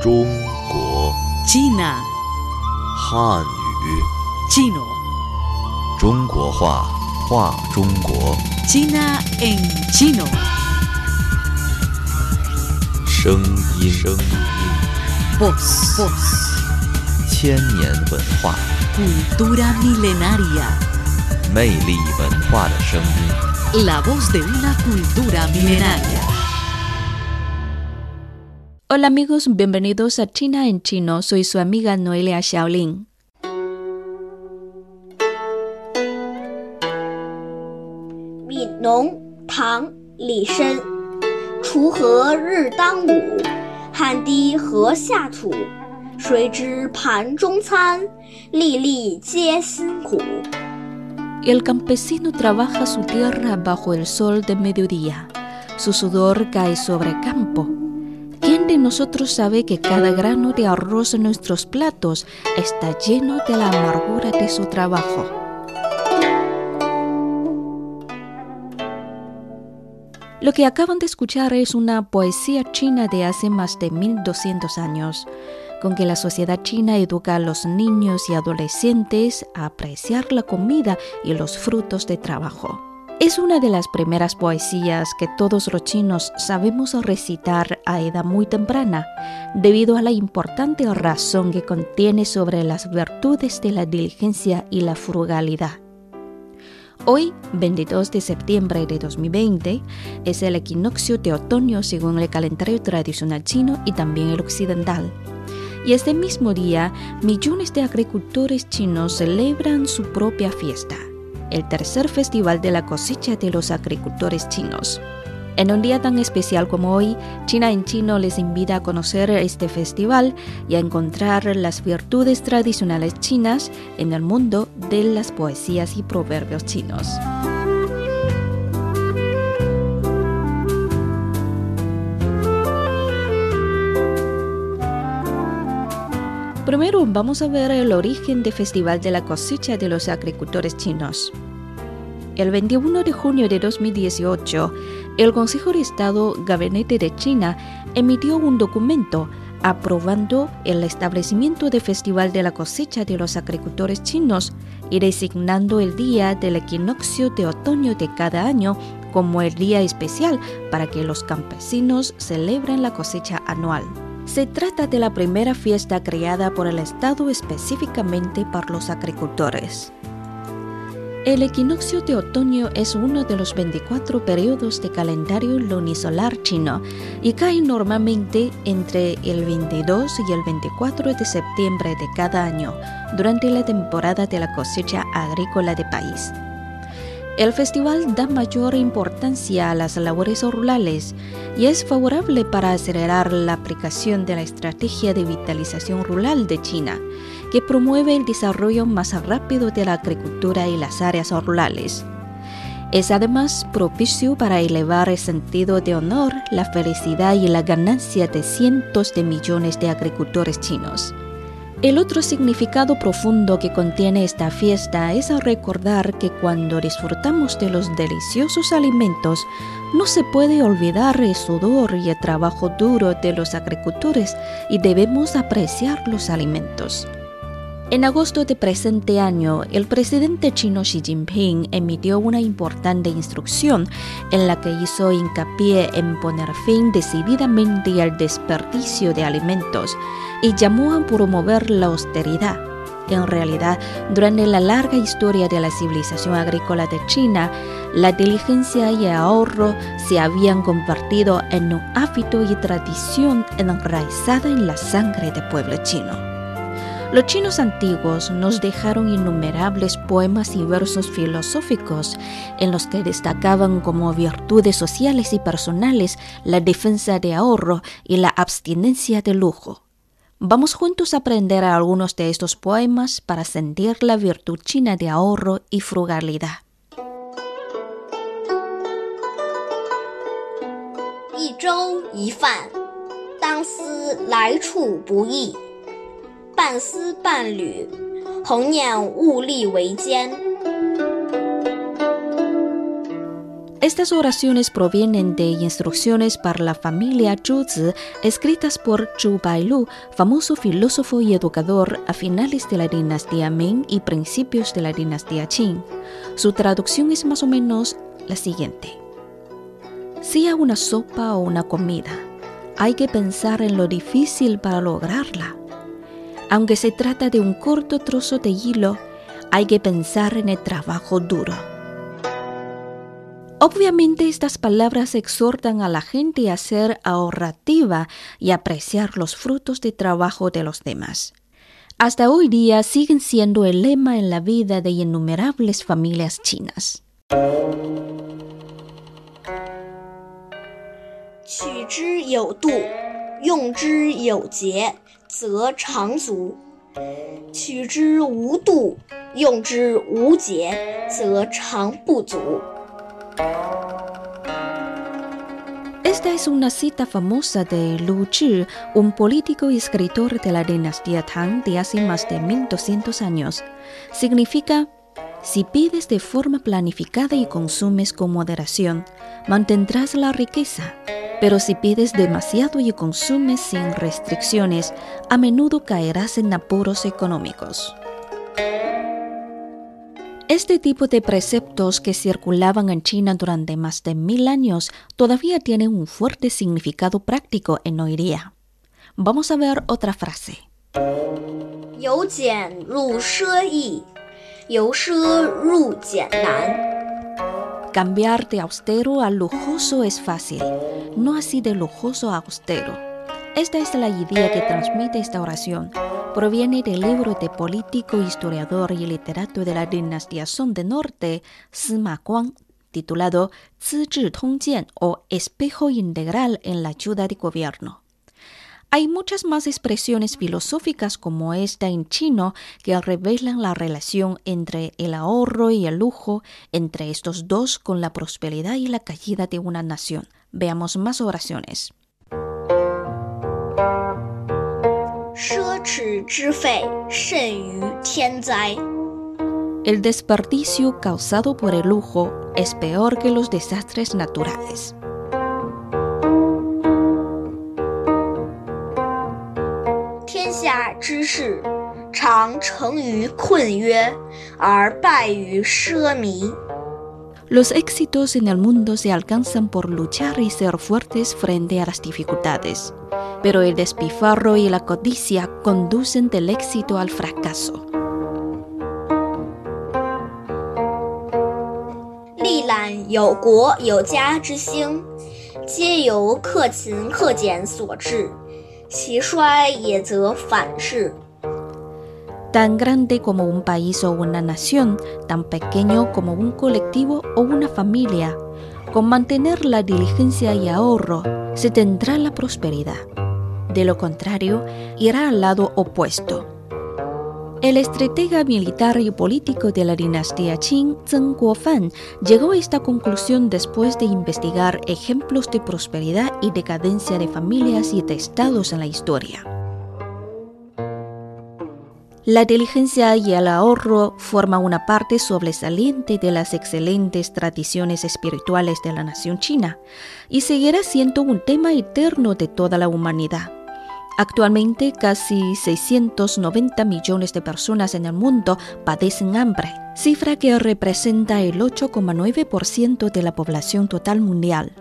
中国 China, 汉语 chino, 中国话话中国 China en chino. 声音声音 Voz, voz, 千年文化 cultura milenaria. 魅力文化的声音。 La voz de una cultura milenaria. Hola amigos, bienvenidos a China en chino. Soy su amiga Noelia Xiaolin. 悯农，唐·李绅。锄禾日当午，汗滴禾下土。谁知盘中餐，粒粒皆辛苦。 El campesino trabaja su tierra bajo el sol de mediodía. Su sudor cae sobre campo. ¿Quién de nosotros sabe que cada grano de arroz en nuestros platos está lleno de la amargura de su trabajo? Lo que acaban de escuchar es una poesía china de hace más de 1200 años, con que la sociedad china educa a los niños y adolescentes a apreciar la comida y los frutos de trabajo. Es una de las primeras poesías que todos los chinos sabemos recitar a edad muy temprana, debido a la importante razón que contiene sobre las virtudes de la diligencia y la frugalidad. Hoy, 22 de septiembre de 2020, es el equinoccio de otoño según el calendario tradicional chino y también el occidental. Y este mismo día, millones de agricultores chinos celebran su propia fiesta, el tercer festival de la cosecha de los agricultores chinos. En un día tan especial como hoy, China en chino les invita a conocer este festival y a encontrar las virtudes tradicionales chinas en el mundo de las poesías y proverbios chinos. Primero vamos a ver el origen del Festival de la Cosecha de los Agricultores Chinos. El 21 de junio de 2018, el Consejo de Estado Gabinete de China emitió un documento aprobando el establecimiento del Festival de la Cosecha de los Agricultores Chinos y designando el día del equinoccio de otoño de cada año como el día especial para que los campesinos celebren la cosecha anual. Se trata de la primera fiesta creada por el Estado específicamente para los agricultores. El equinoccio de otoño es uno de los 24 periodos de calendario lunisolar chino y cae normalmente entre el 22 y el 24 de septiembre de cada año durante la temporada de la cosecha agrícola del país. El festival da mayor importancia a las labores rurales y es favorable para acelerar la aplicación de la estrategia de vitalización rural de China, que promueve el desarrollo más rápido de la agricultura y las áreas rurales. Es además propicio para elevar el sentido de honor, la felicidad y la ganancia de cientos de millones de agricultores chinos. El otro significado profundo que contiene esta fiesta es recordar que cuando disfrutamos de los deliciosos alimentos, no se puede olvidar el sudor y el trabajo duro de los agricultores y debemos apreciar los alimentos. En agosto de presente año, el presidente chino Xi Jinping emitió una importante instrucción en la que hizo hincapié en poner fin decididamente al desperdicio de alimentos y llamó a promover la austeridad. En realidad, durante la larga historia de la civilización agrícola de China, la diligencia y el ahorro se habían convertido en un hábito y tradición enraizada en la sangre del pueblo chino. Los chinos antiguos nos dejaron innumerables poemas y versos filosóficos en los que destacaban como virtudes sociales y personales la defensa de ahorro y la abstinencia de lujo. Vamos juntos a aprender algunos de estos poemas para sentir la virtud china de ahorro y frugalidad. 一半丝半缕，恒念物力维艰。 Estas oraciones provienen de instrucciones para la familia Zhuzi escritas por Zhu Bailu, famoso filósofo y educador a finales de la dinastía Ming y principios de la dinastía Qing. Su traducción es más o menos la siguiente. Sea una sopa o una comida, hay que pensar en lo difícil para lograrla. Aunque se trata de un corto trozo de hilo, hay que pensar en el trabajo duro. Obviamente estas palabras exhortan a la gente a ser ahorrativa y apreciar los frutos de trabajo de los demás. Hasta hoy día siguen siendo el lema en la vida de innumerables familias chinas. 取之有度，用之有节，则长足；取之无度，用之无节，则长不足。Esta es una cita famosa de Lu Zhi, un político y escritor de la dinastía Tang de hace más de 1200 años. Significa, si pides de forma planificada y consumes con moderación, mantendrás la riqueza. Pero si pides demasiado y consumes sin restricciones, a menudo caerás en apuros económicos. Este tipo de preceptos que circulaban en China durante más de mil años todavía tienen un fuerte significado práctico en hoy día. Vamos a ver otra frase. Cambiar de austero a lujoso es fácil, no así de lujoso a austero. Esta es la idea que transmite esta oración proviene del libro de político, historiador y literato de la dinastía Song de Norte, Sima Guang, titulado Zi Tongjian o Espejo Integral en la ayuda de gobierno. Hay muchas más expresiones filosóficas como esta en chino que revelan la relación entre el ahorro y el lujo, entre estos dos con la prosperidad y la caída de una nación. Veamos más oraciones. El desperdicio causado por el lujo es peor que los desastres naturales. Los éxitos en el mundo se alcanzan por luchar y ser fuertes frente a las dificultades pero el despifarro y la codicia conducen del éxito al fracaso. Tan grande como un país o una nación, tan pequeño como un colectivo o una familia, con mantener la diligencia y ahorro se tendrá la prosperidad. De lo contrario, irá al lado opuesto. El estratega militar y político de la dinastía Qing, Zheng Guofan, llegó a esta conclusión después de investigar ejemplos de prosperidad y decadencia de familias y de estados en la historia. La diligencia y el ahorro forman una parte sobresaliente de las excelentes tradiciones espirituales de la nación china y seguirá siendo un tema eterno de toda la humanidad. Actualmente casi 690 millones de personas en el mundo padecen hambre, cifra que representa el 8,9% de la población total mundial.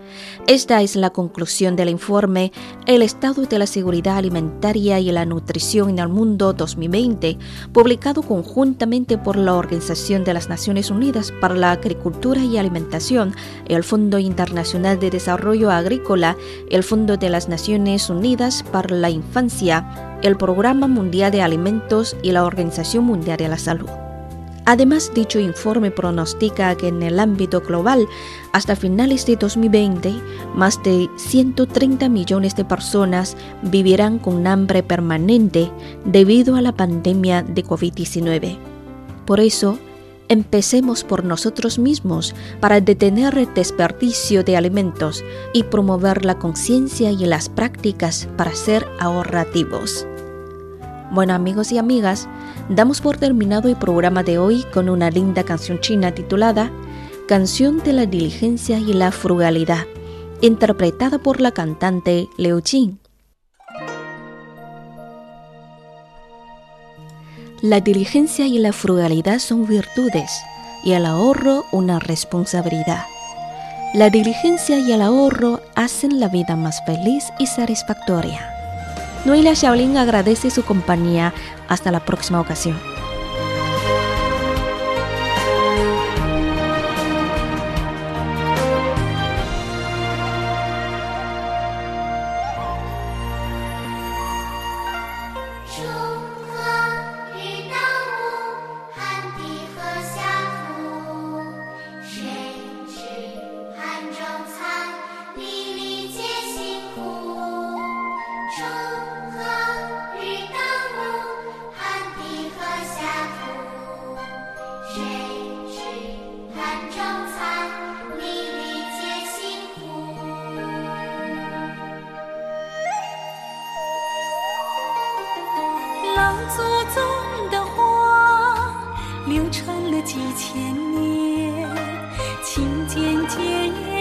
Esta es la conclusión del informe El estado de la seguridad alimentaria y la nutrición en el mundo 2020, publicado conjuntamente por la Organización de las Naciones Unidas para la Agricultura y Alimentación, el Fondo Internacional de Desarrollo Agrícola, el Fondo de las Naciones Unidas para la Infancia, el Programa Mundial de Alimentos y la Organización Mundial de la Salud. Además, dicho informe pronostica que en el ámbito global, hasta finales de 2020, más de 130 millones de personas vivirán con hambre permanente debido a la pandemia de COVID-19. Por eso, empecemos por nosotros mismos para detener el desperdicio de alimentos y promover la conciencia y las prácticas para ser ahorrativos. Bueno amigos y amigas, damos por terminado el programa de hoy con una linda canción china titulada Canción de la diligencia y la frugalidad, interpretada por la cantante Liu Jing. La diligencia y la frugalidad son virtudes y el ahorro una responsabilidad. La diligencia y el ahorro hacen la vida más feliz y satisfactoria. Noelia Shaolin agradece su compañía. Hasta la próxima ocasión. 老祖宗的话流传了几千年勤俭节约